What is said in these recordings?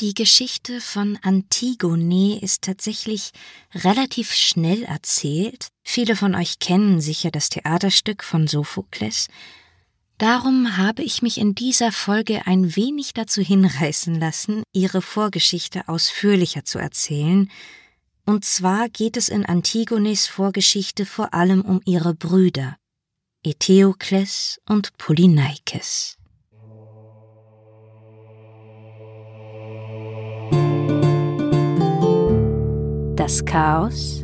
Die Geschichte von Antigone ist tatsächlich relativ schnell erzählt. Viele von euch kennen sicher das Theaterstück von Sophokles. Darum habe ich mich in dieser Folge ein wenig dazu hinreißen lassen, ihre Vorgeschichte ausführlicher zu erzählen. Und zwar geht es in Antigones Vorgeschichte vor allem um ihre Brüder, Eteokles und Polyneikes. Das Chaos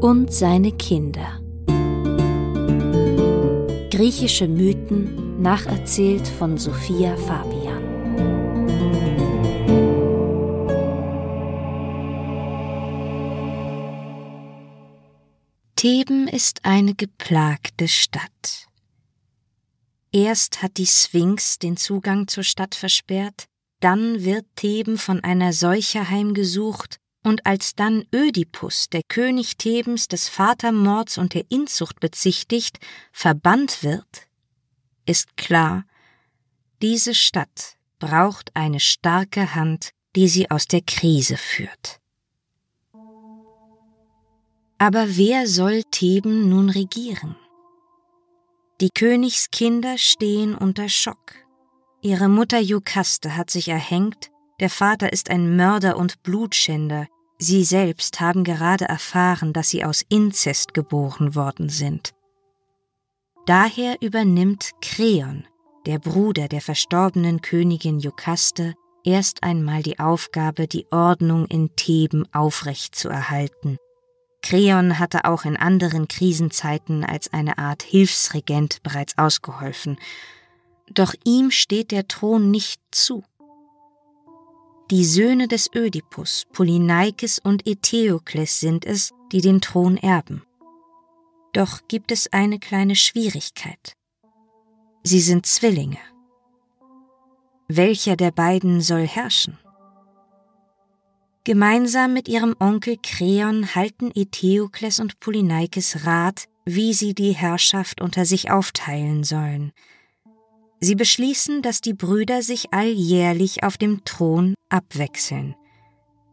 und seine Kinder. Griechische Mythen nacherzählt von Sophia Fabian. Theben ist eine geplagte Stadt. Erst hat die Sphinx den Zugang zur Stadt versperrt, dann wird Theben von einer Seuche heimgesucht, und als dann Ödipus, der König Thebens des Vatermords und der Inzucht bezichtigt, verbannt wird, ist klar, diese Stadt braucht eine starke Hand, die sie aus der Krise führt. Aber wer soll Theben nun regieren? Die Königskinder stehen unter Schock. Ihre Mutter Jukaste hat sich erhängt, der Vater ist ein Mörder und Blutschänder, sie selbst haben gerade erfahren, dass sie aus Inzest geboren worden sind. Daher übernimmt Kreon, der Bruder der verstorbenen Königin Jukaste, erst einmal die Aufgabe, die Ordnung in Theben aufrechtzuerhalten. Kreon hatte auch in anderen Krisenzeiten als eine Art Hilfsregent bereits ausgeholfen, doch ihm steht der Thron nicht zu. Die Söhne des Ödipus, Polyneikes und Eteokles sind es, die den Thron erben. Doch gibt es eine kleine Schwierigkeit. Sie sind Zwillinge. Welcher der beiden soll herrschen? Gemeinsam mit ihrem Onkel Kreon halten Eteokles und Polyneikes Rat, wie sie die Herrschaft unter sich aufteilen sollen – Sie beschließen, dass die Brüder sich alljährlich auf dem Thron abwechseln.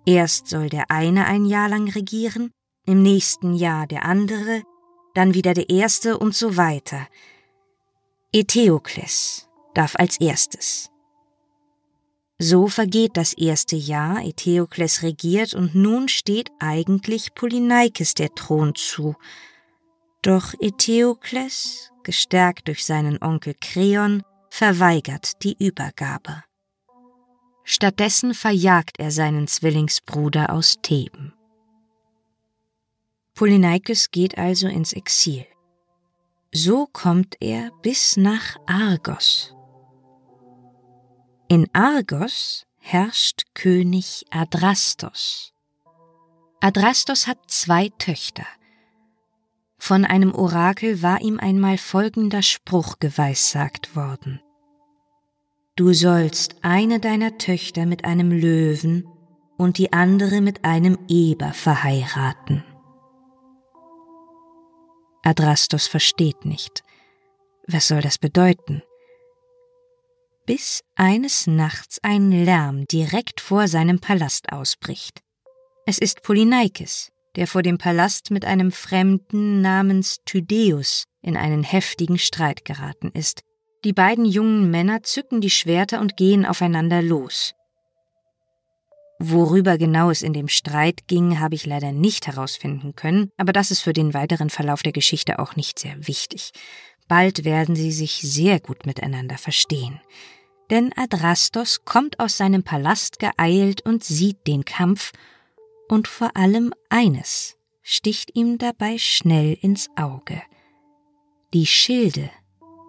Erst soll der eine ein Jahr lang regieren, im nächsten Jahr der andere, dann wieder der erste und so weiter. Eteokles darf als erstes. So vergeht das erste Jahr, Eteokles regiert und nun steht eigentlich Polyneikes der Thron zu. Doch Eteokles, gestärkt durch seinen Onkel Kreon, verweigert die Übergabe. Stattdessen verjagt er seinen Zwillingsbruder aus Theben. Polyneikes geht also ins Exil. So kommt er bis nach Argos. In Argos herrscht König Adrastos. Adrastos hat zwei Töchter. Von einem Orakel war ihm einmal folgender Spruch geweissagt worden. Du sollst eine deiner Töchter mit einem Löwen und die andere mit einem Eber verheiraten. Adrastos versteht nicht. Was soll das bedeuten? Bis eines Nachts ein Lärm direkt vor seinem Palast ausbricht. Es ist Polyneikes, der vor dem Palast mit einem Fremden namens Tydeus in einen heftigen Streit geraten ist. Die beiden jungen Männer zücken die Schwerter und gehen aufeinander los. Worüber genau es in dem Streit ging, habe ich leider nicht herausfinden können, aber das ist für den weiteren Verlauf der Geschichte auch nicht sehr wichtig. Bald werden sie sich sehr gut miteinander verstehen. Denn Adrastos kommt aus seinem Palast geeilt und sieht den Kampf und vor allem eines sticht ihm dabei schnell ins Auge. Die Schilde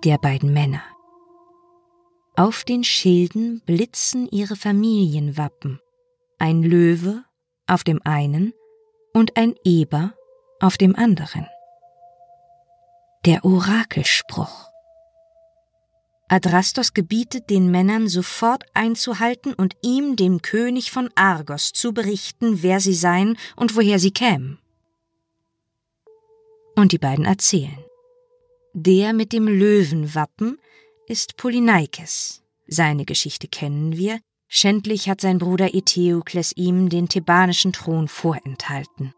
der beiden Männer. Auf den Schilden blitzen ihre Familienwappen, ein Löwe auf dem einen und ein Eber auf dem anderen. Der Orakelspruch. Adrastos gebietet den Männern sofort einzuhalten und ihm, dem König von Argos, zu berichten, wer sie seien und woher sie kämen. Und die beiden erzählen. Der mit dem Löwenwappen ist Polyneikes, Seine Geschichte kennen wir. Schändlich hat sein Bruder Eteokles ihm den thebanischen Thron vorenthalten.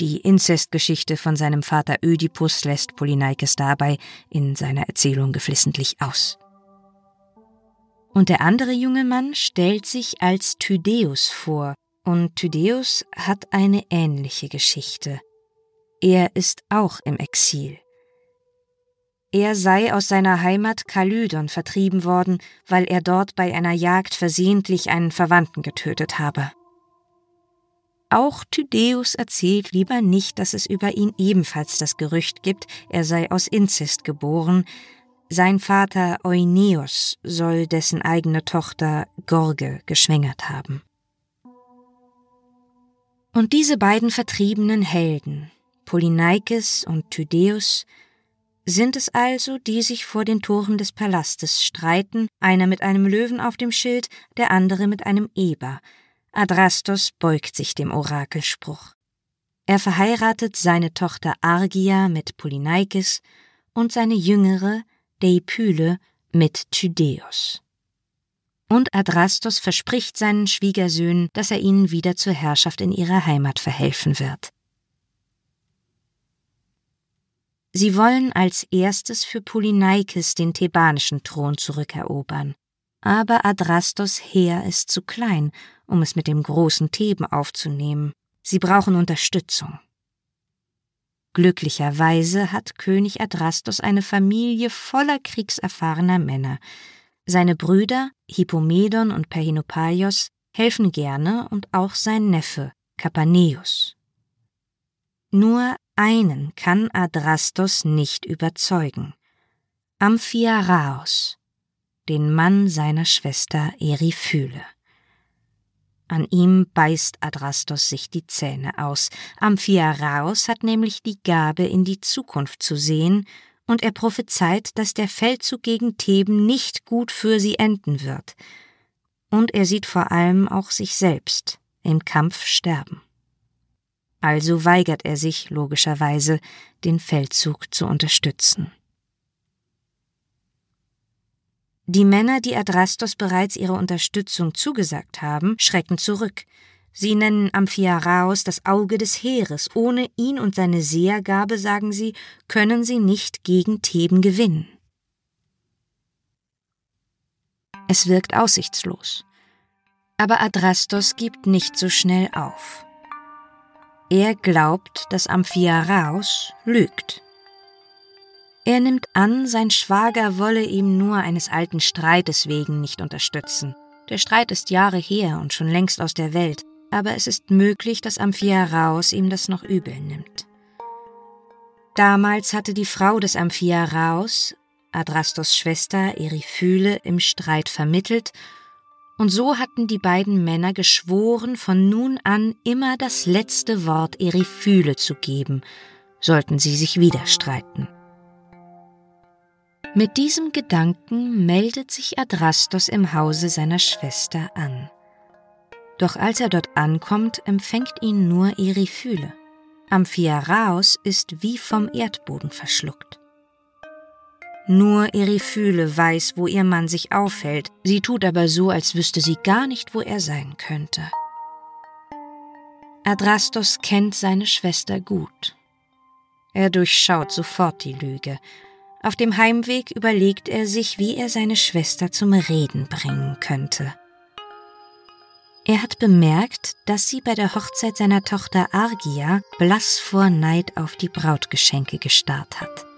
Die Inzestgeschichte von seinem Vater Ödipus lässt Polyneikes dabei in seiner Erzählung geflissentlich aus. Und der andere junge Mann stellt sich als Tydeus vor, und Tydeus hat eine ähnliche Geschichte. Er ist auch im Exil. Er sei aus seiner Heimat Kalydon vertrieben worden, weil er dort bei einer Jagd versehentlich einen Verwandten getötet habe. Auch Tydeus erzählt lieber nicht, dass es über ihn ebenfalls das Gerücht gibt, er sei aus Inzest geboren. Sein Vater Euneos soll dessen eigene Tochter Gorge geschwängert haben. Und diese beiden vertriebenen Helden, Polyneikes und Tydeus, sind es also, die sich vor den Toren des Palastes streiten, einer mit einem Löwen auf dem Schild, der andere mit einem Eber. Adrastos beugt sich dem Orakelspruch. Er verheiratet seine Tochter Argia mit Polyneikes und seine jüngere, Deipyle, mit Tydeus. Und Adrastos verspricht seinen Schwiegersöhnen, dass er ihnen wieder zur Herrschaft in ihrer Heimat verhelfen wird. Sie wollen als erstes für Polyneikes den thebanischen Thron zurückerobern. Aber Adrastos Heer ist zu klein, um es mit dem großen Theben aufzunehmen. Sie brauchen Unterstützung. Glücklicherweise hat König Adrastos eine Familie voller kriegserfahrener Männer. Seine Brüder Hippomedon und Perhinopaios helfen gerne und auch sein Neffe Kapaneus. Nur einen kann Adrastos nicht überzeugen. Amphiaraos, den Mann seiner Schwester Eriphyle. An ihm beißt Adrastos sich die Zähne aus. Amphiaraos hat nämlich die Gabe, in die Zukunft zu sehen, und er prophezeit, dass der Feldzug gegen Theben nicht gut für sie enden wird. Und er sieht vor allem auch sich selbst im Kampf sterben also weigert er sich logischerweise, den Feldzug zu unterstützen. Die Männer, die Adrastos bereits ihre Unterstützung zugesagt haben, schrecken zurück. Sie nennen Amphiaraos das Auge des Heeres. Ohne ihn und seine Sehergabe, sagen sie, können sie nicht gegen Theben gewinnen. Es wirkt aussichtslos. Aber Adrastos gibt nicht so schnell auf. Er glaubt, dass Amphiaraos lügt. Er nimmt an, sein Schwager wolle ihm nur eines alten Streites wegen nicht unterstützen. Der Streit ist Jahre her und schon längst aus der Welt, aber es ist möglich, dass Amphiaraos ihm das noch übel nimmt. Damals hatte die Frau des Amphiaraos, Adrastos Schwester Eriphyle, im Streit vermittelt und so hatten die beiden Männer geschworen, von nun an immer das letzte Wort Eriphyle zu geben, sollten sie sich wieder streiten. Mit diesem Gedanken meldet sich Adrastos im Hause seiner Schwester an. Doch als er dort ankommt, empfängt ihn nur Eriphyle. Amphiaraos ist wie vom Erdboden verschluckt. Nur Eriphyle weiß, wo ihr Mann sich aufhält, sie tut aber so, als wüsste sie gar nicht, wo er sein könnte. Adrastos kennt seine Schwester gut. Er durchschaut sofort die Lüge. Auf dem Heimweg überlegt er sich, wie er seine Schwester zum Reden bringen könnte. Er hat bemerkt, dass sie bei der Hochzeit seiner Tochter Argia blass vor Neid auf die Brautgeschenke gestarrt hat.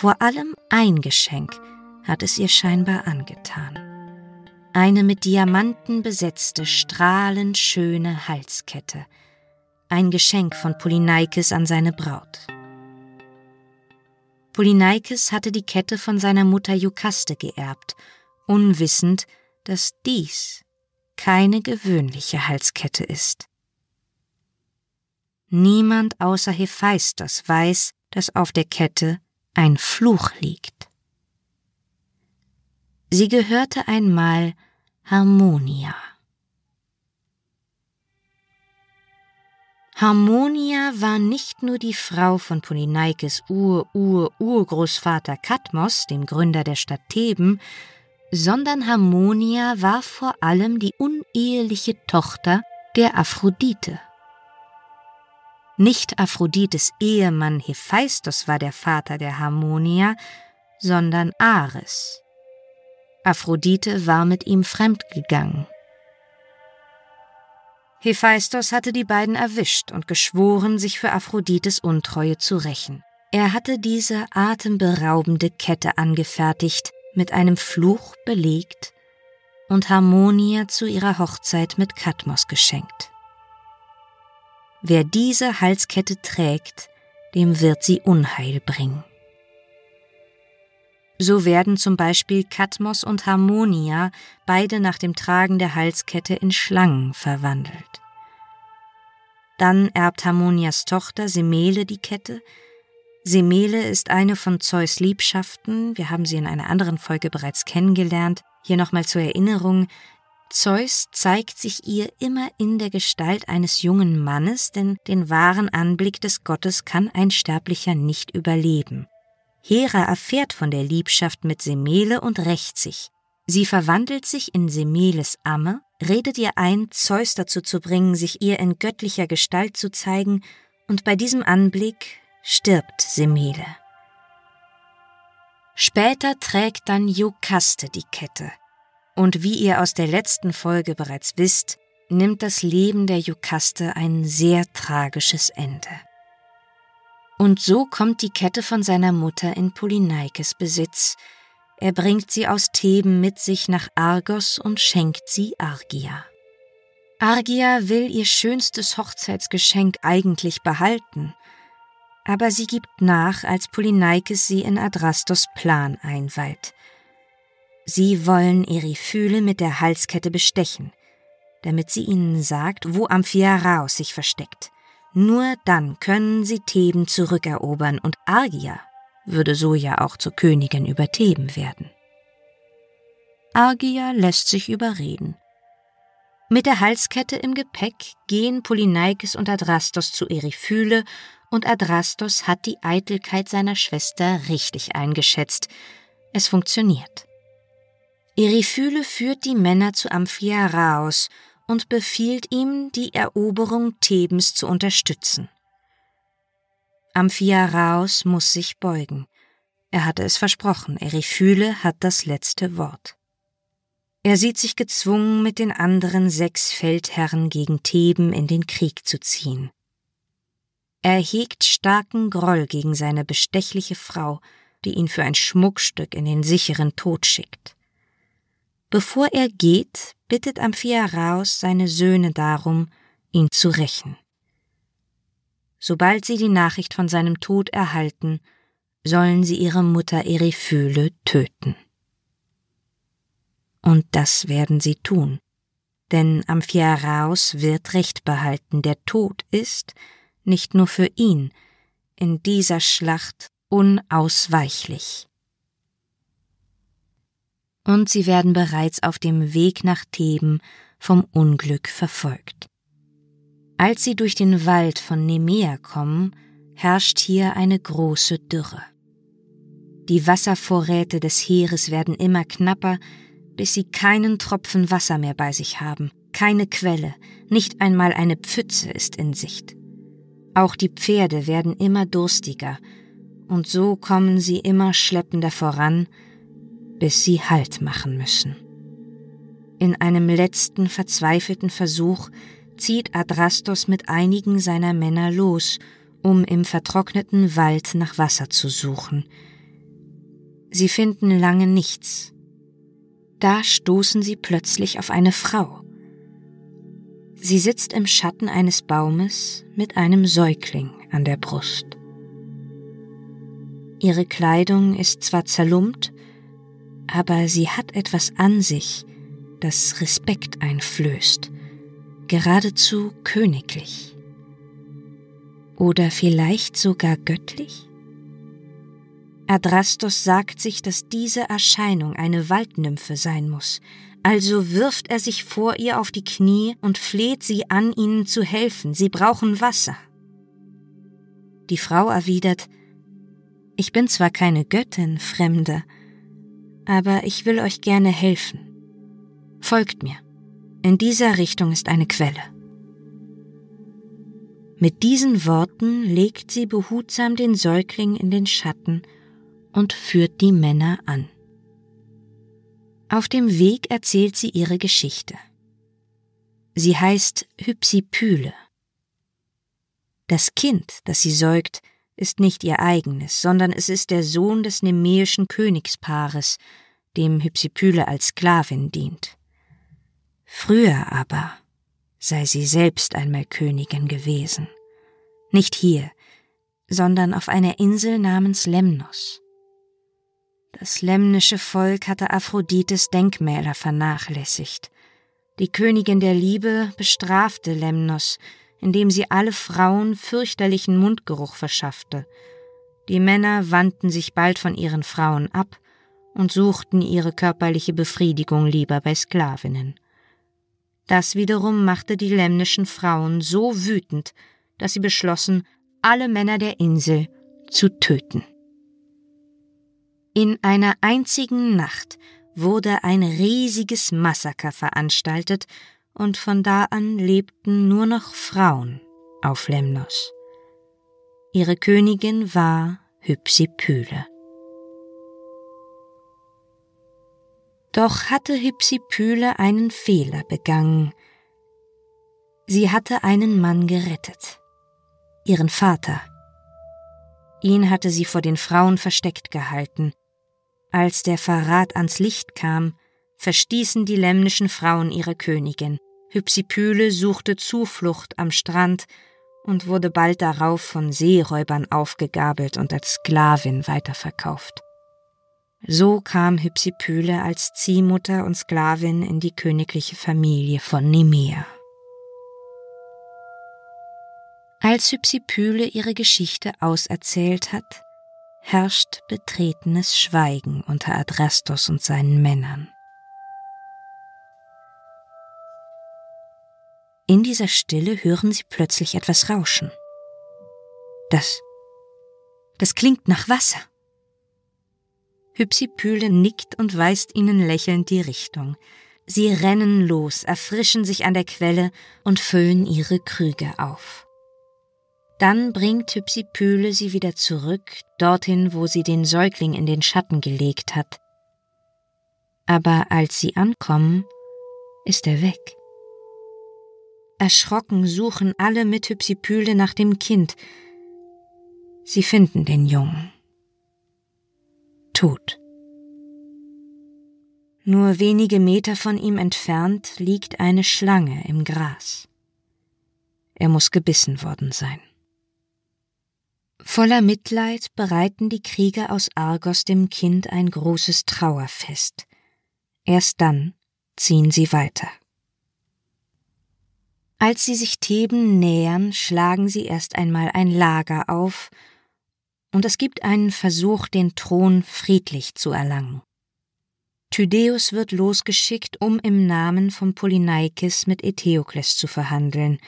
Vor allem ein Geschenk hat es ihr scheinbar angetan. Eine mit Diamanten besetzte, strahlend schöne Halskette. Ein Geschenk von Polyneikes an seine Braut. Polyneikes hatte die Kette von seiner Mutter Jukaste geerbt, unwissend, dass dies keine gewöhnliche Halskette ist. Niemand außer Hephaistos weiß, dass auf der Kette ein Fluch liegt. Sie gehörte einmal Harmonia. Harmonia war nicht nur die Frau von Polyneikes Ur-Ur-Urgroßvater Kadmos, dem Gründer der Stadt Theben, sondern Harmonia war vor allem die uneheliche Tochter der Aphrodite. Nicht Aphrodites Ehemann Hephaistos war der Vater der Harmonia, sondern Ares. Aphrodite war mit ihm fremdgegangen. Hephaistos hatte die beiden erwischt und geschworen, sich für Aphrodites Untreue zu rächen. Er hatte diese atemberaubende Kette angefertigt, mit einem Fluch belegt und Harmonia zu ihrer Hochzeit mit Kadmos geschenkt. Wer diese Halskette trägt, dem wird sie Unheil bringen. So werden zum Beispiel Kadmos und Harmonia beide nach dem Tragen der Halskette in Schlangen verwandelt. Dann erbt Harmonias Tochter Semele die Kette. Semele ist eine von Zeus Liebschaften, wir haben sie in einer anderen Folge bereits kennengelernt. Hier nochmal zur Erinnerung, Zeus zeigt sich ihr immer in der Gestalt eines jungen Mannes, denn den wahren Anblick des Gottes kann ein Sterblicher nicht überleben. Hera erfährt von der Liebschaft mit Semele und rächt sich. Sie verwandelt sich in Semeles Amme, redet ihr ein, Zeus dazu zu bringen, sich ihr in göttlicher Gestalt zu zeigen, und bei diesem Anblick stirbt Semele. Später trägt dann Jokaste die Kette. Und wie ihr aus der letzten Folge bereits wisst, nimmt das Leben der Jokaste ein sehr tragisches Ende. Und so kommt die Kette von seiner Mutter in Polyneikes Besitz. Er bringt sie aus Theben mit sich nach Argos und schenkt sie Argia. Argia will ihr schönstes Hochzeitsgeschenk eigentlich behalten, aber sie gibt nach, als Polyneikes sie in Adrastos Plan einweiht. Sie wollen Eriphyle mit der Halskette bestechen, damit sie ihnen sagt, wo Amphiaraos sich versteckt. Nur dann können sie Theben zurückerobern und Argia würde so ja auch zur Königin über Theben werden. Argia lässt sich überreden. Mit der Halskette im Gepäck gehen Polyneikes und Adrastos zu Eriphyle und Adrastos hat die Eitelkeit seiner Schwester richtig eingeschätzt. Es funktioniert. Eriphyle führt die Männer zu Amphiaraos und befiehlt ihm, die Eroberung Thebens zu unterstützen. Amphiaraos muss sich beugen. Er hatte es versprochen, Eriphyle hat das letzte Wort. Er sieht sich gezwungen, mit den anderen sechs Feldherren gegen Theben in den Krieg zu ziehen. Er hegt starken Groll gegen seine bestechliche Frau, die ihn für ein Schmuckstück in den sicheren Tod schickt. Bevor er geht, bittet Amphiaraos seine Söhne darum, ihn zu rächen. Sobald sie die Nachricht von seinem Tod erhalten, sollen sie ihre Mutter Eriphyle töten. Und das werden sie tun, denn Amphiaraos wird Recht behalten, der Tod ist, nicht nur für ihn, in dieser Schlacht unausweichlich und sie werden bereits auf dem Weg nach Theben vom Unglück verfolgt. Als sie durch den Wald von Nemea kommen, herrscht hier eine große Dürre. Die Wasservorräte des Heeres werden immer knapper, bis sie keinen Tropfen Wasser mehr bei sich haben, keine Quelle, nicht einmal eine Pfütze ist in Sicht. Auch die Pferde werden immer durstiger, und so kommen sie immer schleppender voran, bis sie Halt machen müssen. In einem letzten verzweifelten Versuch zieht Adrastos mit einigen seiner Männer los, um im vertrockneten Wald nach Wasser zu suchen. Sie finden lange nichts. Da stoßen sie plötzlich auf eine Frau. Sie sitzt im Schatten eines Baumes mit einem Säugling an der Brust. Ihre Kleidung ist zwar zerlumpt, aber sie hat etwas an sich, das Respekt einflößt, geradezu königlich. Oder vielleicht sogar göttlich? Adrastos sagt sich, dass diese Erscheinung eine Waldnymphe sein muss, also wirft er sich vor ihr auf die Knie und fleht sie an, ihnen zu helfen, sie brauchen Wasser. Die Frau erwidert, ich bin zwar keine Göttin, Fremde, aber ich will euch gerne helfen. Folgt mir. In dieser Richtung ist eine Quelle. Mit diesen Worten legt sie behutsam den Säugling in den Schatten und führt die Männer an. Auf dem Weg erzählt sie ihre Geschichte. Sie heißt Hypsipyle. Das Kind, das sie säugt, ist nicht ihr eigenes, sondern es ist der Sohn des nemäischen Königspaares, dem Hypsipyle als Sklavin dient. Früher aber sei sie selbst einmal Königin gewesen. Nicht hier, sondern auf einer Insel namens Lemnos. Das lemnische Volk hatte Aphrodites Denkmäler vernachlässigt. Die Königin der Liebe bestrafte Lemnos, indem sie alle Frauen fürchterlichen Mundgeruch verschaffte. Die Männer wandten sich bald von ihren Frauen ab und suchten ihre körperliche Befriedigung lieber bei Sklavinnen. Das wiederum machte die lemnischen Frauen so wütend, dass sie beschlossen, alle Männer der Insel zu töten. In einer einzigen Nacht wurde ein riesiges Massaker veranstaltet, und von da an lebten nur noch Frauen auf Lemnos. Ihre Königin war Hypsipyle. Doch hatte Hypsipyle einen Fehler begangen. Sie hatte einen Mann gerettet, ihren Vater. Ihn hatte sie vor den Frauen versteckt gehalten. Als der Verrat ans Licht kam, verstießen die lemnischen Frauen ihre Königin. Hypsipyle suchte Zuflucht am Strand und wurde bald darauf von Seeräubern aufgegabelt und als Sklavin weiterverkauft. So kam Hypsipyle als Ziehmutter und Sklavin in die königliche Familie von Nemea. Als Hypsipyle ihre Geschichte auserzählt hat, herrscht betretenes Schweigen unter Adrastos und seinen Männern. In dieser Stille hören sie plötzlich etwas rauschen. Das, das klingt nach Wasser. Hypsipyle nickt und weist ihnen lächelnd die Richtung. Sie rennen los, erfrischen sich an der Quelle und füllen ihre Krüge auf. Dann bringt Hypsipyle sie wieder zurück, dorthin, wo sie den Säugling in den Schatten gelegt hat. Aber als sie ankommen, ist er weg. Erschrocken suchen alle mit Hypsipyle nach dem Kind. Sie finden den Jungen tot. Nur wenige Meter von ihm entfernt liegt eine Schlange im Gras. Er muss gebissen worden sein. Voller Mitleid bereiten die Krieger aus Argos dem Kind ein großes Trauerfest. Erst dann ziehen sie weiter. Als sie sich Theben nähern, schlagen sie erst einmal ein Lager auf und es gibt einen Versuch, den Thron friedlich zu erlangen. Tydeus wird losgeschickt, um im Namen von Polyneikes mit Eteokles zu verhandeln,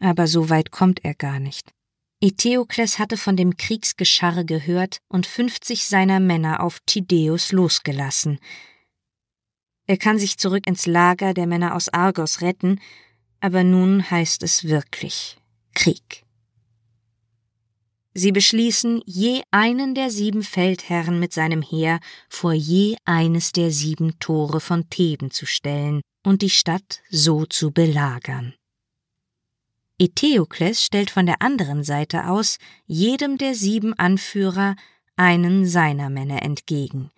aber so weit kommt er gar nicht. Eteokles hatte von dem Kriegsgescharre gehört und fünfzig seiner Männer auf Tydeus losgelassen. Er kann sich zurück ins Lager der Männer aus Argos retten, aber nun heißt es wirklich Krieg. Sie beschließen, je einen der sieben Feldherren mit seinem Heer vor je eines der sieben Tore von Theben zu stellen und die Stadt so zu belagern. Eteokles stellt von der anderen Seite aus jedem der sieben Anführer einen seiner Männer entgegen.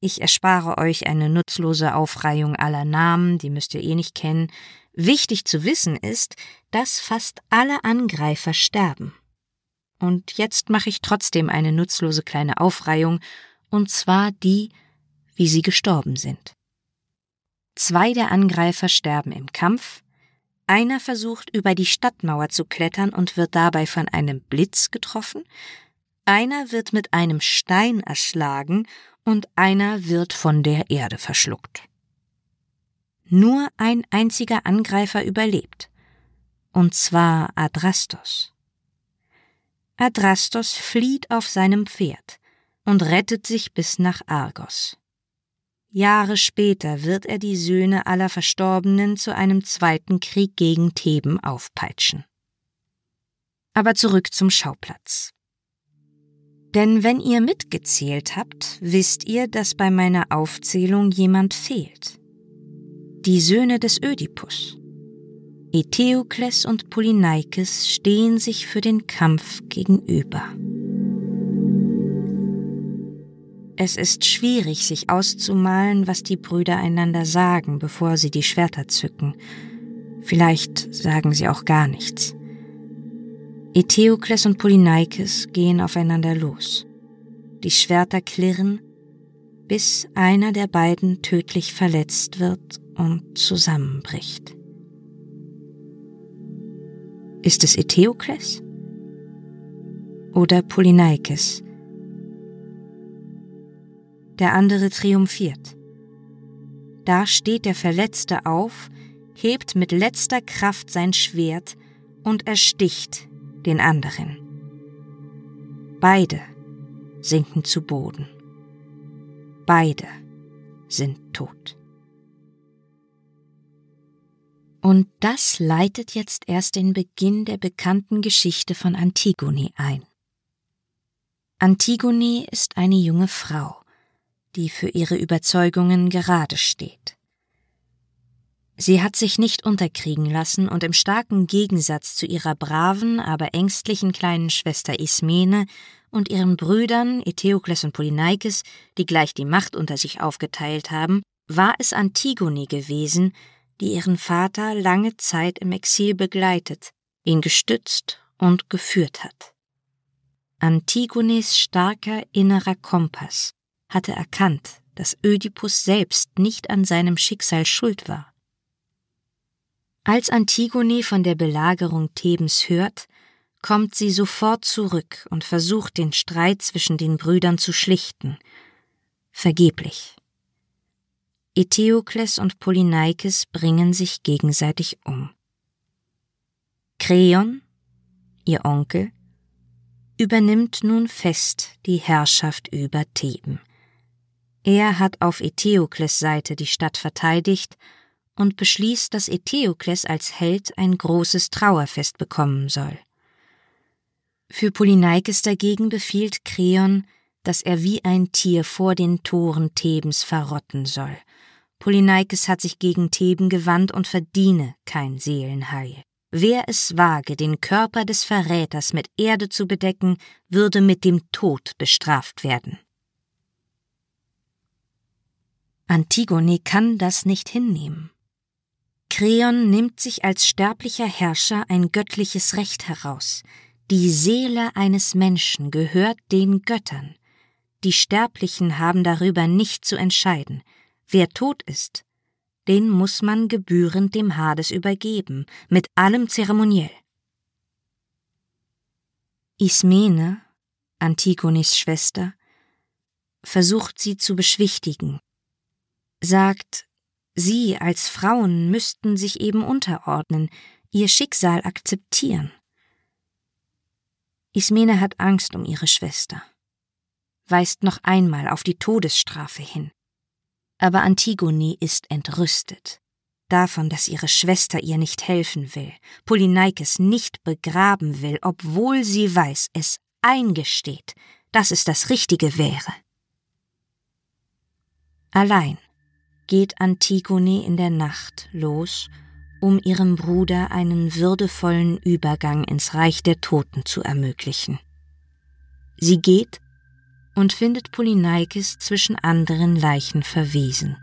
Ich erspare euch eine nutzlose Aufreihung aller Namen, die müsst ihr eh nicht kennen. Wichtig zu wissen ist, dass fast alle Angreifer sterben. Und jetzt mache ich trotzdem eine nutzlose kleine Aufreihung, und zwar die, wie sie gestorben sind. Zwei der Angreifer sterben im Kampf, einer versucht über die Stadtmauer zu klettern und wird dabei von einem Blitz getroffen, einer wird mit einem Stein erschlagen und einer wird von der Erde verschluckt. Nur ein einziger Angreifer überlebt, und zwar Adrastos. Adrastos flieht auf seinem Pferd und rettet sich bis nach Argos. Jahre später wird er die Söhne aller Verstorbenen zu einem zweiten Krieg gegen Theben aufpeitschen. Aber zurück zum Schauplatz. Denn wenn ihr mitgezählt habt, wisst ihr, dass bei meiner Aufzählung jemand fehlt. Die Söhne des Ödipus. Eteokles und Polyneikes stehen sich für den Kampf gegenüber. Es ist schwierig, sich auszumalen, was die Brüder einander sagen, bevor sie die Schwerter zücken. Vielleicht sagen sie auch gar nichts. Eteokles und Polyneikes gehen aufeinander los. Die Schwerter klirren, bis einer der beiden tödlich verletzt wird und zusammenbricht. Ist es Eteokles? Oder Polyneikes? Der andere triumphiert. Da steht der Verletzte auf, hebt mit letzter Kraft sein Schwert und ersticht den anderen. Beide sinken zu Boden. Beide sind tot. Und das leitet jetzt erst den Beginn der bekannten Geschichte von Antigone ein. Antigone ist eine junge Frau, die für ihre Überzeugungen gerade steht. Sie hat sich nicht unterkriegen lassen und im starken Gegensatz zu ihrer braven, aber ängstlichen kleinen Schwester Ismene und ihren Brüdern Eteokles und Polyneikes, die gleich die Macht unter sich aufgeteilt haben, war es Antigone gewesen, die ihren Vater lange Zeit im Exil begleitet, ihn gestützt und geführt hat. Antigones starker innerer Kompass hatte erkannt, dass Ödipus selbst nicht an seinem Schicksal schuld war. Als Antigone von der Belagerung Thebens hört, kommt sie sofort zurück und versucht den Streit zwischen den Brüdern zu schlichten. Vergeblich. Eteokles und Polyneikes bringen sich gegenseitig um. Kreon, ihr Onkel, übernimmt nun fest die Herrschaft über Theben. Er hat auf Eteokles Seite die Stadt verteidigt und beschließt, dass Eteokles als Held ein großes Trauerfest bekommen soll. Für Polyneikes dagegen befiehlt Kreon, dass er wie ein Tier vor den Toren Thebens verrotten soll – Polyneikes hat sich gegen Theben gewandt und verdiene kein Seelenheil. Wer es wage, den Körper des Verräters mit Erde zu bedecken, würde mit dem Tod bestraft werden. Antigone kann das nicht hinnehmen. Kreon nimmt sich als sterblicher Herrscher ein göttliches Recht heraus. Die Seele eines Menschen gehört den Göttern. Die Sterblichen haben darüber nicht zu entscheiden. Wer tot ist, den muss man gebührend dem Hades übergeben, mit allem Zeremoniell. Ismene, Antigonis Schwester, versucht sie zu beschwichtigen, sagt, sie als Frauen müssten sich eben unterordnen, ihr Schicksal akzeptieren. Ismene hat Angst um ihre Schwester, weist noch einmal auf die Todesstrafe hin. Aber Antigone ist entrüstet. Davon, dass ihre Schwester ihr nicht helfen will, Polyneikes nicht begraben will, obwohl sie weiß, es eingesteht, dass es das Richtige wäre. Allein geht Antigone in der Nacht los, um ihrem Bruder einen würdevollen Übergang ins Reich der Toten zu ermöglichen. Sie geht, und findet Polyneikes zwischen anderen Leichen verwiesen.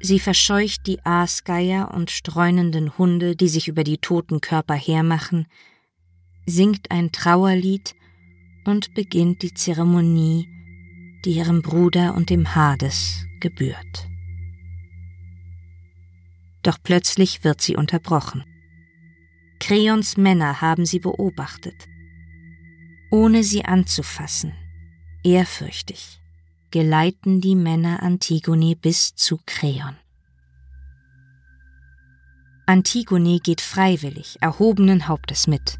Sie verscheucht die Aasgeier und streunenden Hunde, die sich über die toten Körper hermachen, singt ein Trauerlied und beginnt die Zeremonie, die ihrem Bruder und dem Hades gebührt. Doch plötzlich wird sie unterbrochen. Kreons Männer haben sie beobachtet ohne sie anzufassen, ehrfürchtig, geleiten die Männer Antigone bis zu Kreon. Antigone geht freiwillig, erhobenen Hauptes mit.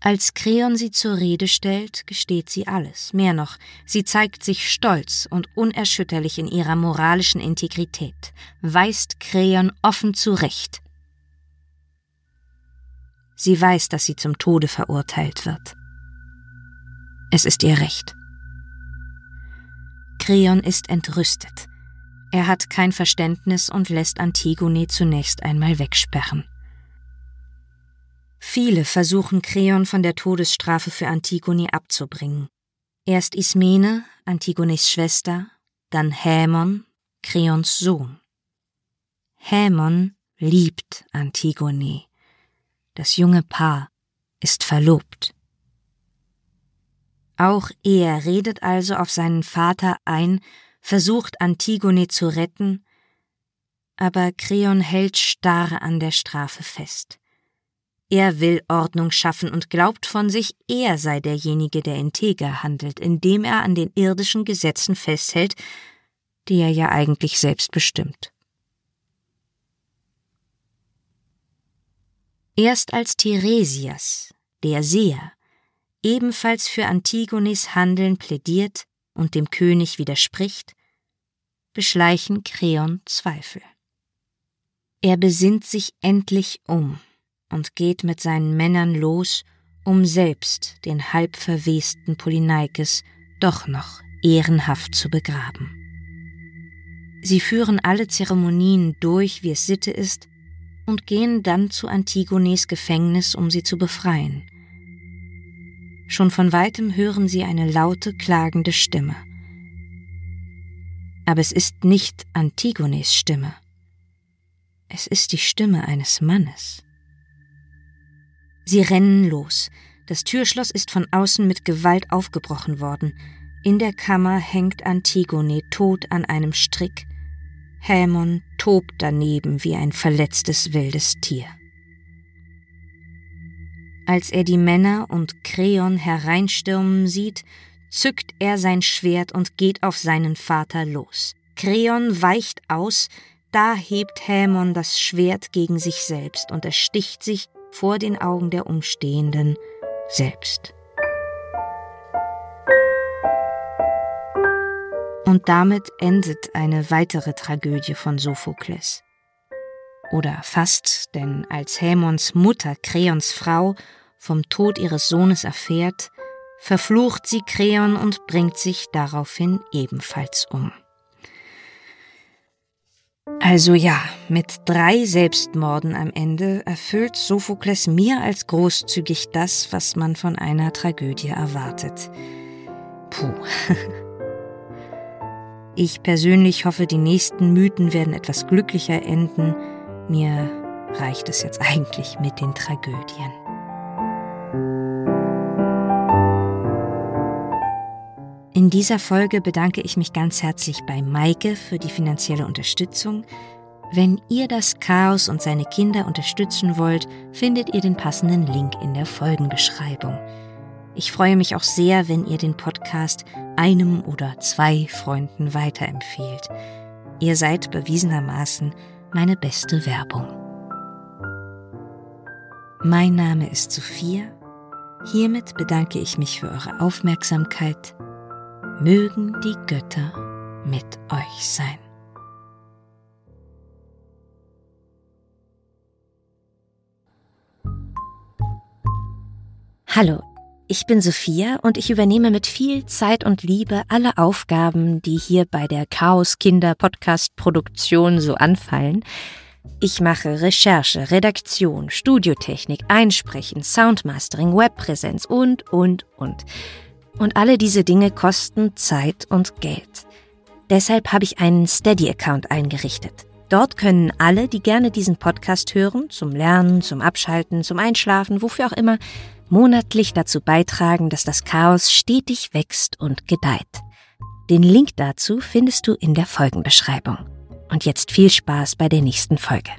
Als Kreon sie zur Rede stellt, gesteht sie alles. Mehr noch, sie zeigt sich stolz und unerschütterlich in ihrer moralischen Integrität, weist Kreon offen zurecht. Sie weiß, dass sie zum Tode verurteilt wird. Es ist ihr Recht. Kreon ist entrüstet. Er hat kein Verständnis und lässt Antigone zunächst einmal wegsperren. Viele versuchen Kreon von der Todesstrafe für Antigone abzubringen. Erst Ismene, Antigones Schwester, dann Hämon, Kreons Sohn. Hämon liebt Antigone. Das junge Paar ist verlobt. Auch er redet also auf seinen Vater ein, versucht Antigone zu retten, aber Kreon hält starr an der Strafe fest. Er will Ordnung schaffen und glaubt von sich, er sei derjenige, der integer handelt, indem er an den irdischen Gesetzen festhält, die er ja eigentlich selbst bestimmt. Erst als Theresias, der Seher, ebenfalls für Antigones Handeln plädiert und dem König widerspricht, beschleichen Kreon Zweifel. Er besinnt sich endlich um und geht mit seinen Männern los, um selbst den halb verwesten Polyneikes doch noch ehrenhaft zu begraben. Sie führen alle Zeremonien durch, wie es Sitte ist, und gehen dann zu Antigones Gefängnis, um sie zu befreien. Schon von weitem hören sie eine laute, klagende Stimme. Aber es ist nicht Antigones Stimme. Es ist die Stimme eines Mannes. Sie rennen los. Das Türschloss ist von außen mit Gewalt aufgebrochen worden. In der Kammer hängt Antigone tot an einem Strick. Hämon tobt daneben wie ein verletztes wildes Tier. Als er die Männer und Kreon hereinstürmen sieht, zückt er sein Schwert und geht auf seinen Vater los. Kreon weicht aus, da hebt Hämon das Schwert gegen sich selbst und ersticht sich vor den Augen der Umstehenden selbst. Und damit endet eine weitere Tragödie von Sophokles. Oder fast, denn als Hämons Mutter, Kreons Frau, vom Tod ihres Sohnes erfährt, verflucht sie Kreon und bringt sich daraufhin ebenfalls um. Also ja, mit drei Selbstmorden am Ende erfüllt Sophokles mehr als großzügig das, was man von einer Tragödie erwartet. Puh. Ich persönlich hoffe, die nächsten Mythen werden etwas glücklicher enden. Mir reicht es jetzt eigentlich mit den Tragödien. In dieser Folge bedanke ich mich ganz herzlich bei Maike für die finanzielle Unterstützung. Wenn ihr das Chaos und seine Kinder unterstützen wollt, findet ihr den passenden Link in der Folgenbeschreibung. Ich freue mich auch sehr, wenn ihr den Podcast einem oder zwei Freunden weiterempfehlt. Ihr seid bewiesenermaßen meine beste Werbung. Mein Name ist Sophia. Hiermit bedanke ich mich für eure Aufmerksamkeit mögen die Götter mit euch sein. Hallo, ich bin Sophia und ich übernehme mit viel Zeit und Liebe alle Aufgaben, die hier bei der Chaos Kinder Podcast Produktion so anfallen. Ich mache Recherche, Redaktion, Studiotechnik, Einsprechen, Soundmastering, Webpräsenz und, und, und. Und alle diese Dinge kosten Zeit und Geld. Deshalb habe ich einen Steady-Account eingerichtet. Dort können alle, die gerne diesen Podcast hören, zum Lernen, zum Abschalten, zum Einschlafen, wofür auch immer, monatlich dazu beitragen, dass das Chaos stetig wächst und gedeiht. Den Link dazu findest du in der Folgenbeschreibung. Und jetzt viel Spaß bei der nächsten Folge.